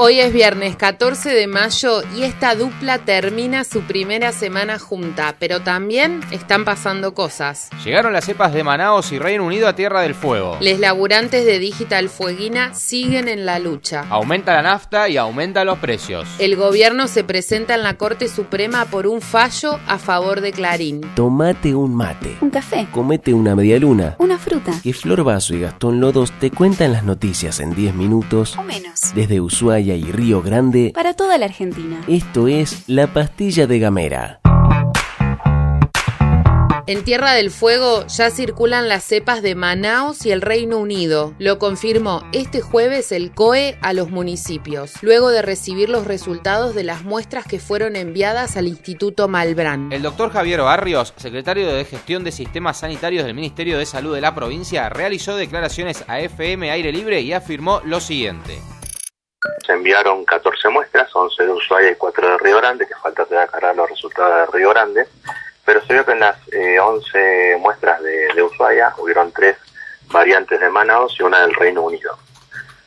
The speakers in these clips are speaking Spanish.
Hoy es viernes 14 de mayo y esta dupla termina su primera semana junta, pero también están pasando cosas. Llegaron las cepas de Manaos y Reino Unido a Tierra del Fuego. Les laburantes de Digital Fueguina siguen en la lucha. Aumenta la nafta y aumenta los precios. El gobierno se presenta en la Corte Suprema por un fallo a favor de Clarín. Tomate un mate. Un café. Comete una medialuna. Una fruta. Que Flor Vaso y Gastón Lodos te cuentan las noticias en 10 minutos. O menos. Desde Ushuaia y Río Grande. Para toda la Argentina. Esto es La Pastilla de Gamera. En Tierra del Fuego ya circulan las cepas de Manaos y el Reino Unido. Lo confirmó este jueves el COE a los municipios, luego de recibir los resultados de las muestras que fueron enviadas al Instituto Malbrán. El doctor Javier Barrios, secretario de Gestión de Sistemas Sanitarios del Ministerio de Salud de la provincia, realizó declaraciones a FM Aire Libre y afirmó lo siguiente. Se enviaron 14 muestras, 11 de Ushuaia y 4 de Río Grande, que falta todavía cargar los resultados de Río Grande, pero se vio que en las eh, 11 muestras de, de, Ushuaia hubieron tres variantes de Manaus y una del Reino Unido.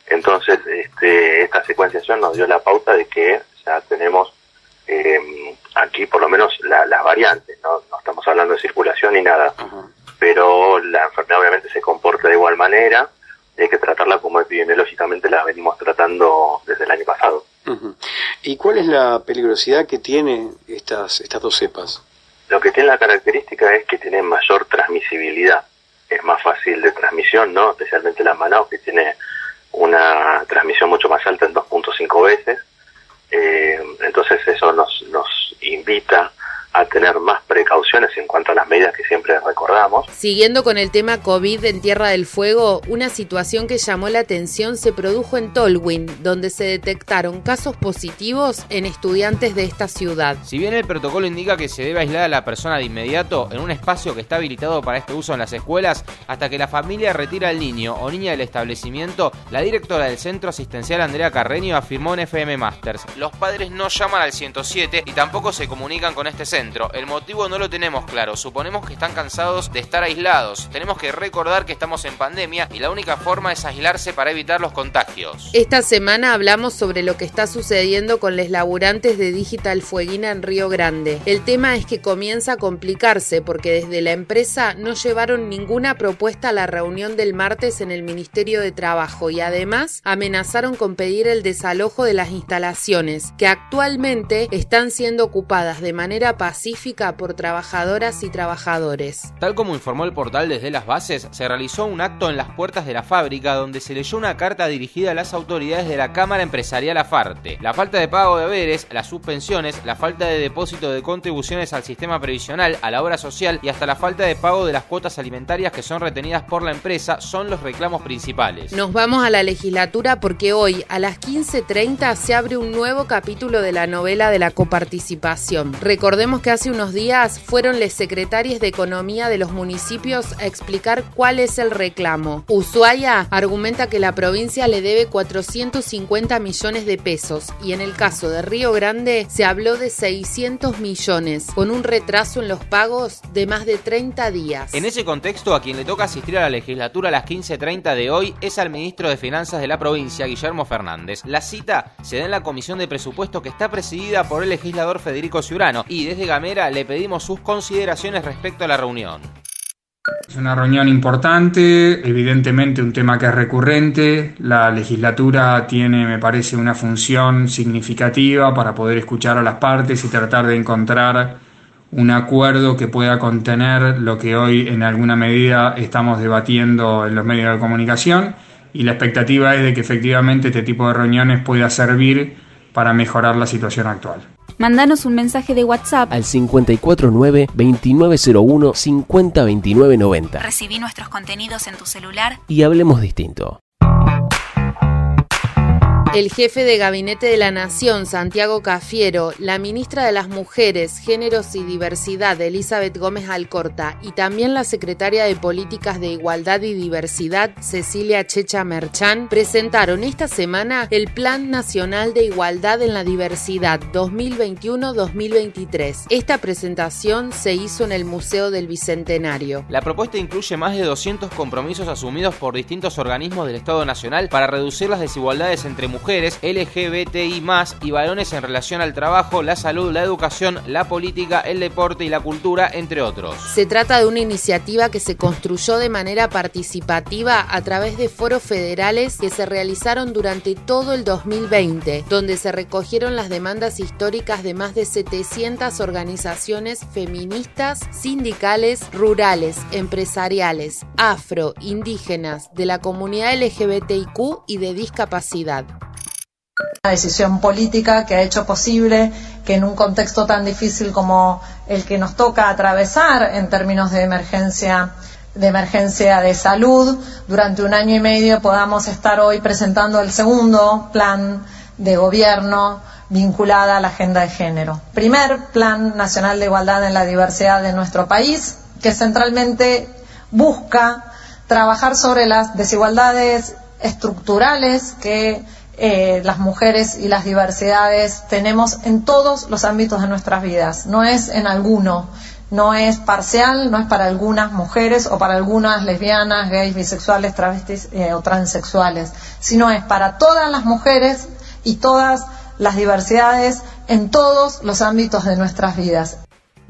Entonces, este, esta secuenciación nos dio la pauta de que ya tenemos eh, aquí por lo menos la, las variantes, ¿no? no estamos hablando de circulación ni nada, uh -huh. pero la enfermedad obviamente se comporta de igual manera, hay que tratarla como epidemiológicamente la venimos tratando desde el año pasado. Uh -huh. ¿Y cuál es la peligrosidad que tiene estas, estas dos cepas? Lo que tiene la característica es que tienen mayor transmisibilidad, es más fácil de transmisión, ¿no? Especialmente la Manaus, que tiene una transmisión mucho más alta en 2.5 veces. Eh, entonces eso nos, nos invita a tener más precauciones en cuanto a las medidas que siempre Siguiendo con el tema COVID en Tierra del Fuego, una situación que llamó la atención se produjo en Tolwyn, donde se detectaron casos positivos en estudiantes de esta ciudad. Si bien el protocolo indica que se debe aislar a la persona de inmediato en un espacio que está habilitado para este uso en las escuelas, hasta que la familia retira al niño o niña del establecimiento, la directora del centro asistencial Andrea Carreño afirmó en FM Masters, los padres no llaman al 107 y tampoco se comunican con este centro el motivo no lo tenemos claro. Suponemos que están cansados de estar aislados. Tenemos que recordar que estamos en pandemia y la única forma es aislarse para evitar los contagios. Esta semana hablamos sobre lo que está sucediendo con los laburantes de Digital Fueguina en Río Grande. El tema es que comienza a complicarse porque desde la empresa no llevaron ninguna propuesta a la reunión del martes en el Ministerio de Trabajo y además amenazaron con pedir el desalojo de las instalaciones que actualmente están siendo ocupadas de manera pacífica por trabajadoras y trabajadores. Tal como informó el portal desde las bases, se realizó un acto en las puertas de la fábrica donde se leyó una carta dirigida a las autoridades de la Cámara Empresarial Afarte. La falta de pago de haberes, las suspensiones, la falta de depósito de contribuciones al sistema previsional, a la obra social y hasta la falta de pago de las cuotas alimentarias que son retenidas por la empresa son los reclamos principales. Nos vamos a la legislatura porque hoy a las 15.30 se abre un nuevo capítulo de la novela de la coparticipación. Recordemos que hace unos días fueron les secretarias de Economía de los municipios a explicar cuál es el reclamo. Ushuaia argumenta que la provincia le debe 450 millones de pesos y en el caso de Río Grande se habló de 600 millones, con un retraso en los pagos de más de 30 días. En ese contexto, a quien le toca asistir a la legislatura a las 15.30 de hoy es al ministro de Finanzas de la provincia, Guillermo Fernández. La cita se da en la comisión de presupuesto que está presidida por el legislador Federico Ciurano y desde Gamera le pedimos sus consideraciones respecto a la reunión. Es una reunión importante, evidentemente un tema que es recurrente. La legislatura tiene, me parece, una función significativa para poder escuchar a las partes y tratar de encontrar un acuerdo que pueda contener lo que hoy en alguna medida estamos debatiendo en los medios de comunicación y la expectativa es de que efectivamente este tipo de reuniones pueda servir para mejorar la situación actual. Mándanos un mensaje de WhatsApp al 549-2901-502990. Recibí nuestros contenidos en tu celular y hablemos distinto. El jefe de gabinete de la Nación, Santiago Cafiero, la ministra de las Mujeres, Géneros y Diversidad, Elizabeth Gómez Alcorta, y también la secretaria de Políticas de Igualdad y Diversidad, Cecilia Checha Merchán, presentaron esta semana el Plan Nacional de Igualdad en la Diversidad 2021-2023. Esta presentación se hizo en el Museo del Bicentenario. La propuesta incluye más de 200 compromisos asumidos por distintos organismos del Estado Nacional para reducir las desigualdades entre mujeres mujeres, LGBTI y varones en relación al trabajo, la salud, la educación, la política, el deporte y la cultura, entre otros. Se trata de una iniciativa que se construyó de manera participativa a través de foros federales que se realizaron durante todo el 2020, donde se recogieron las demandas históricas de más de 700 organizaciones feministas, sindicales, rurales, empresariales, afro, indígenas, de la comunidad LGBTIQ y de discapacidad. Una decisión política que ha hecho posible que en un contexto tan difícil como el que nos toca atravesar en términos de emergencia de emergencia de salud, durante un año y medio podamos estar hoy presentando el segundo plan de gobierno vinculada a la agenda de género. Primer Plan Nacional de Igualdad en la Diversidad de nuestro país, que centralmente busca trabajar sobre las desigualdades estructurales que eh, las mujeres y las diversidades tenemos en todos los ámbitos de nuestras vidas, no es en alguno, no es parcial, no es para algunas mujeres o para algunas lesbianas, gays, bisexuales, travestis eh, o transexuales, sino es para todas las mujeres y todas las diversidades en todos los ámbitos de nuestras vidas.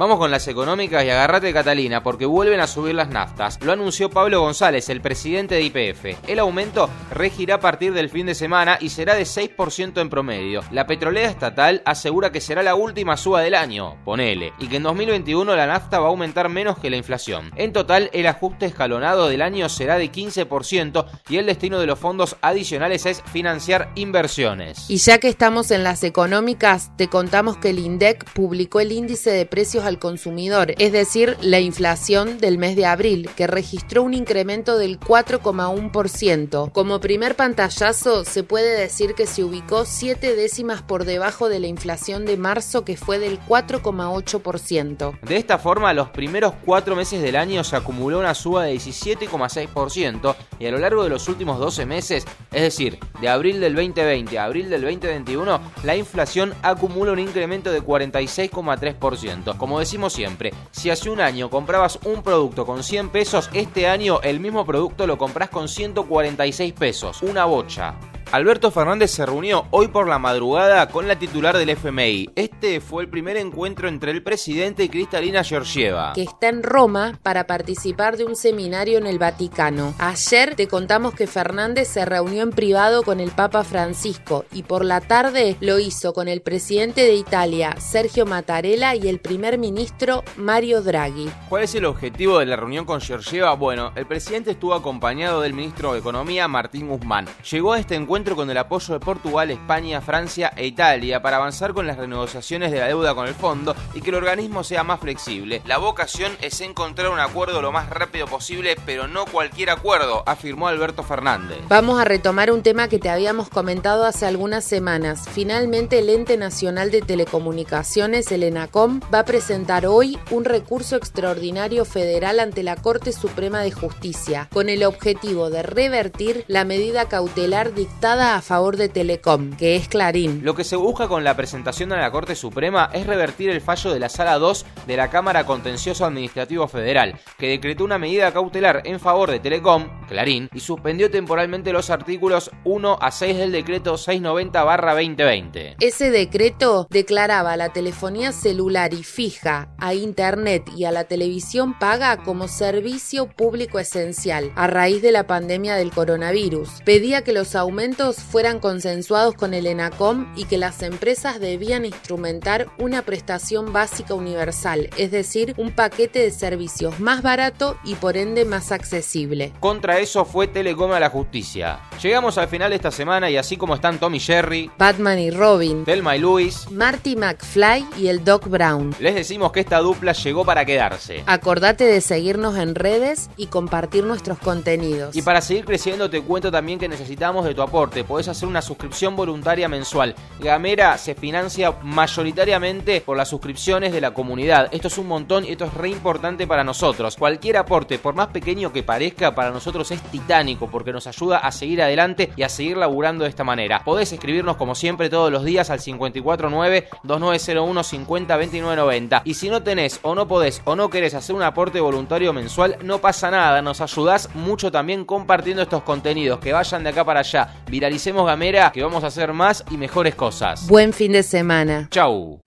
Vamos con las económicas y agárrate Catalina porque vuelven a subir las naftas. Lo anunció Pablo González, el presidente de IPF. El aumento regirá a partir del fin de semana y será de 6% en promedio. La petrolera estatal asegura que será la última suba del año, ponele, y que en 2021 la nafta va a aumentar menos que la inflación. En total, el ajuste escalonado del año será de 15% y el destino de los fondos adicionales es financiar inversiones. Y ya que estamos en las económicas, te contamos que el INDEC publicó el índice de precios al consumidor, es decir, la inflación del mes de abril, que registró un incremento del 4,1%. Como primer pantallazo, se puede decir que se ubicó siete décimas por debajo de la inflación de marzo, que fue del 4,8%. De esta forma, los primeros cuatro meses del año se acumuló una suba de 17,6% y a lo largo de los últimos 12 meses, es decir, de abril del 2020 a abril del 2021, la inflación acumula un incremento de 46,3%. Como decimos siempre, si hace un año comprabas un producto con 100 pesos, este año el mismo producto lo compras con 146 pesos. Una bocha. Alberto Fernández se reunió hoy por la madrugada con la titular del FMI. Este fue el primer encuentro entre el presidente y Cristalina Georgieva. Que está en Roma para participar de un seminario en el Vaticano. Ayer te contamos que Fernández se reunió en privado con el Papa Francisco y por la tarde lo hizo con el presidente de Italia, Sergio Mattarella, y el primer ministro Mario Draghi. ¿Cuál es el objetivo de la reunión con Georgieva? Bueno, el presidente estuvo acompañado del ministro de Economía, Martín Guzmán. Llegó a este encuentro con el apoyo de Portugal, España, Francia e Italia para avanzar con las renegociaciones de la deuda con el fondo y que el organismo sea más flexible. La vocación es encontrar un acuerdo lo más rápido posible, pero no cualquier acuerdo, afirmó Alberto Fernández. Vamos a retomar un tema que te habíamos comentado hace algunas semanas. Finalmente el Ente Nacional de Telecomunicaciones, el ENACOM, va a presentar hoy un recurso extraordinario federal ante la Corte Suprema de Justicia, con el objetivo de revertir la medida cautelar dictada a favor de Telecom, que es Clarín. Lo que se busca con la presentación a la Corte Suprema es revertir el fallo de la Sala 2 de la Cámara Contencioso Administrativo Federal, que decretó una medida cautelar en favor de Telecom, Clarín, y suspendió temporalmente los artículos 1 a 6 del decreto 690-2020. Ese decreto declaraba a la telefonía celular y fija, a Internet y a la televisión paga como servicio público esencial a raíz de la pandemia del coronavirus. Pedía que los aumentos fueran consensuados con el ENACOM y que las empresas debían instrumentar una prestación básica universal, es decir, un paquete de servicios más barato y por ende más accesible. Contra eso fue Telecom a la justicia. Llegamos al final de esta semana y así como están Tommy Jerry, Batman y Robin, Thelma y Louis, Marty McFly y el Doc Brown, les decimos que esta dupla llegó para quedarse. Acordate de seguirnos en redes y compartir nuestros contenidos. Y para seguir creciendo te cuento también que necesitamos de tu aporte aporte, podés hacer una suscripción voluntaria mensual. Gamera se financia mayoritariamente por las suscripciones de la comunidad. Esto es un montón y esto es re importante para nosotros. Cualquier aporte, por más pequeño que parezca, para nosotros es titánico porque nos ayuda a seguir adelante y a seguir laburando de esta manera. Podés escribirnos como siempre todos los días al 549-2901 502990. Y si no tenés o no podés o no querés hacer un aporte voluntario mensual, no pasa nada. Nos ayudás mucho también compartiendo estos contenidos. Que vayan de acá para allá. Viralicemos Gamera, que vamos a hacer más y mejores cosas. Buen fin de semana. Chau.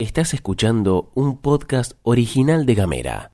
Estás escuchando un podcast original de Gamera.